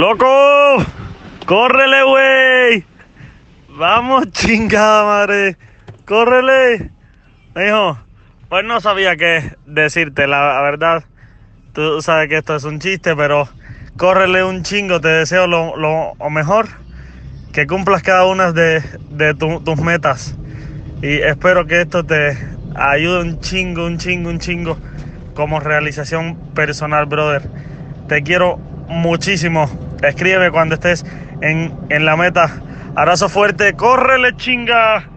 ¡Loco! ¡Córrele, güey! Vamos, chingada madre. ¡Córrele! Hijo, pues no sabía qué decirte, la verdad. Tú sabes que esto es un chiste, pero córrele un chingo. Te deseo lo, mejor. Que cumplas cada una de, de tu, tus metas. Y espero que esto te ayude un chingo, un chingo, un chingo como realización personal, brother. Te quiero muchísimo. Escríbeme cuando estés en, en la meta. Abrazo fuerte. ¡Córrele, chinga!